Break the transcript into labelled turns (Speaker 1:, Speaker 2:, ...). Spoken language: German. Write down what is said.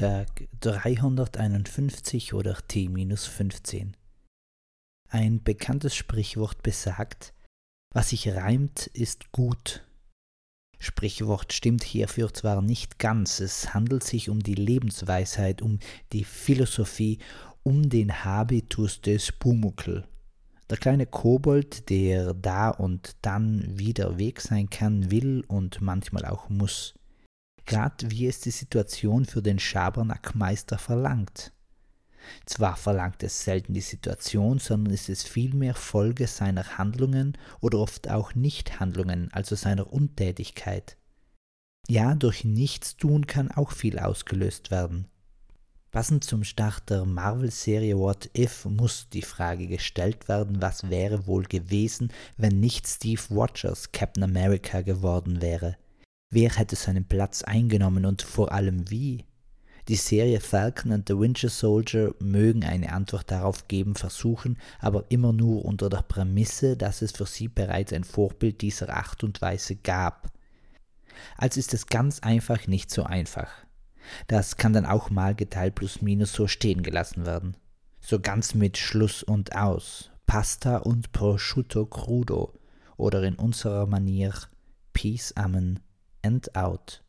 Speaker 1: Tag 351 oder T-15. Ein bekanntes Sprichwort besagt, was sich reimt, ist gut. Sprichwort stimmt hierfür zwar nicht ganz, es handelt sich um die Lebensweisheit, um die Philosophie, um den Habitus des Pumuckl. Der kleine Kobold, der da und dann wieder weg sein kann, will und manchmal auch muss. Grad wie es die Situation für den Schabernackmeister verlangt. Zwar verlangt es selten die Situation, sondern ist es vielmehr Folge seiner Handlungen oder oft auch Nichthandlungen, also seiner Untätigkeit. Ja, durch Nichtstun kann auch viel ausgelöst werden. Passend zum Start der Marvel-Serie What If muss die Frage gestellt werden, was wäre wohl gewesen, wenn nicht Steve Rogers Captain America geworden wäre. Wer hätte seinen Platz eingenommen und vor allem wie? Die Serie Falcon and the Winter Soldier mögen eine Antwort darauf geben versuchen, aber immer nur unter der Prämisse, dass es für sie bereits ein Vorbild dieser Art und Weise gab. Also ist es ganz einfach nicht so einfach. Das kann dann auch mal geteilt plus minus so stehen gelassen werden. So ganz mit Schluss und aus. Pasta und Prosciutto crudo. Oder in unserer Manier Peace Amen and out.